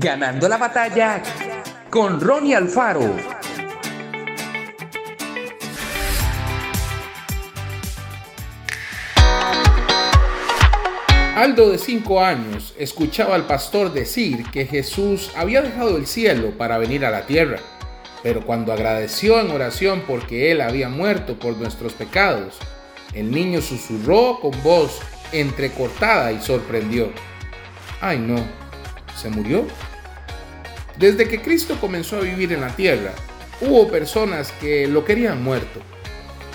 Ganando la batalla con Ronnie Alfaro. Aldo de cinco años escuchaba al pastor decir que Jesús había dejado el cielo para venir a la tierra, pero cuando agradeció en oración porque él había muerto por nuestros pecados, el niño susurró con voz entrecortada y sorprendió. Ay no, ¿se murió? Desde que Cristo comenzó a vivir en la tierra, hubo personas que lo querían muerto.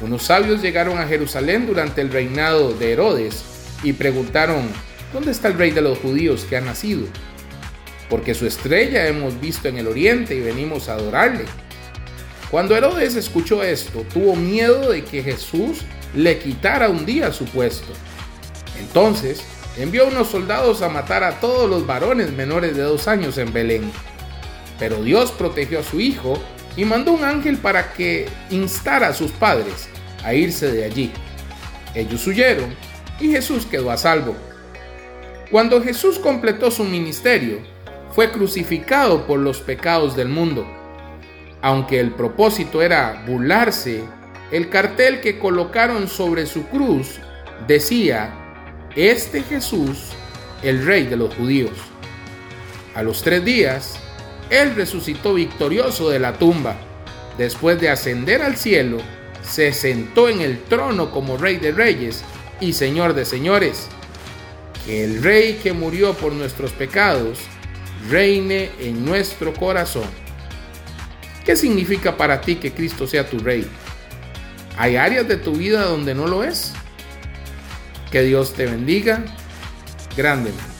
Unos sabios llegaron a Jerusalén durante el reinado de Herodes y preguntaron, ¿dónde está el rey de los judíos que ha nacido? Porque su estrella hemos visto en el oriente y venimos a adorarle. Cuando Herodes escuchó esto, tuvo miedo de que Jesús le quitara un día su puesto. Entonces envió unos soldados a matar a todos los varones menores de dos años en Belén. Pero Dios protegió a su hijo y mandó un ángel para que instara a sus padres a irse de allí. Ellos huyeron y Jesús quedó a salvo. Cuando Jesús completó su ministerio, fue crucificado por los pecados del mundo. Aunque el propósito era burlarse, el cartel que colocaron sobre su cruz decía, Este Jesús, el rey de los judíos. A los tres días, Él resucitó victorioso de la tumba. Después de ascender al cielo, se sentó en el trono como rey de reyes y Señor de señores. Que el Rey que murió por nuestros pecados reine en nuestro corazón. ¿Qué significa para ti que Cristo sea tu Rey? ¿Hay áreas de tu vida donde no lo es? Que Dios te bendiga grandemente.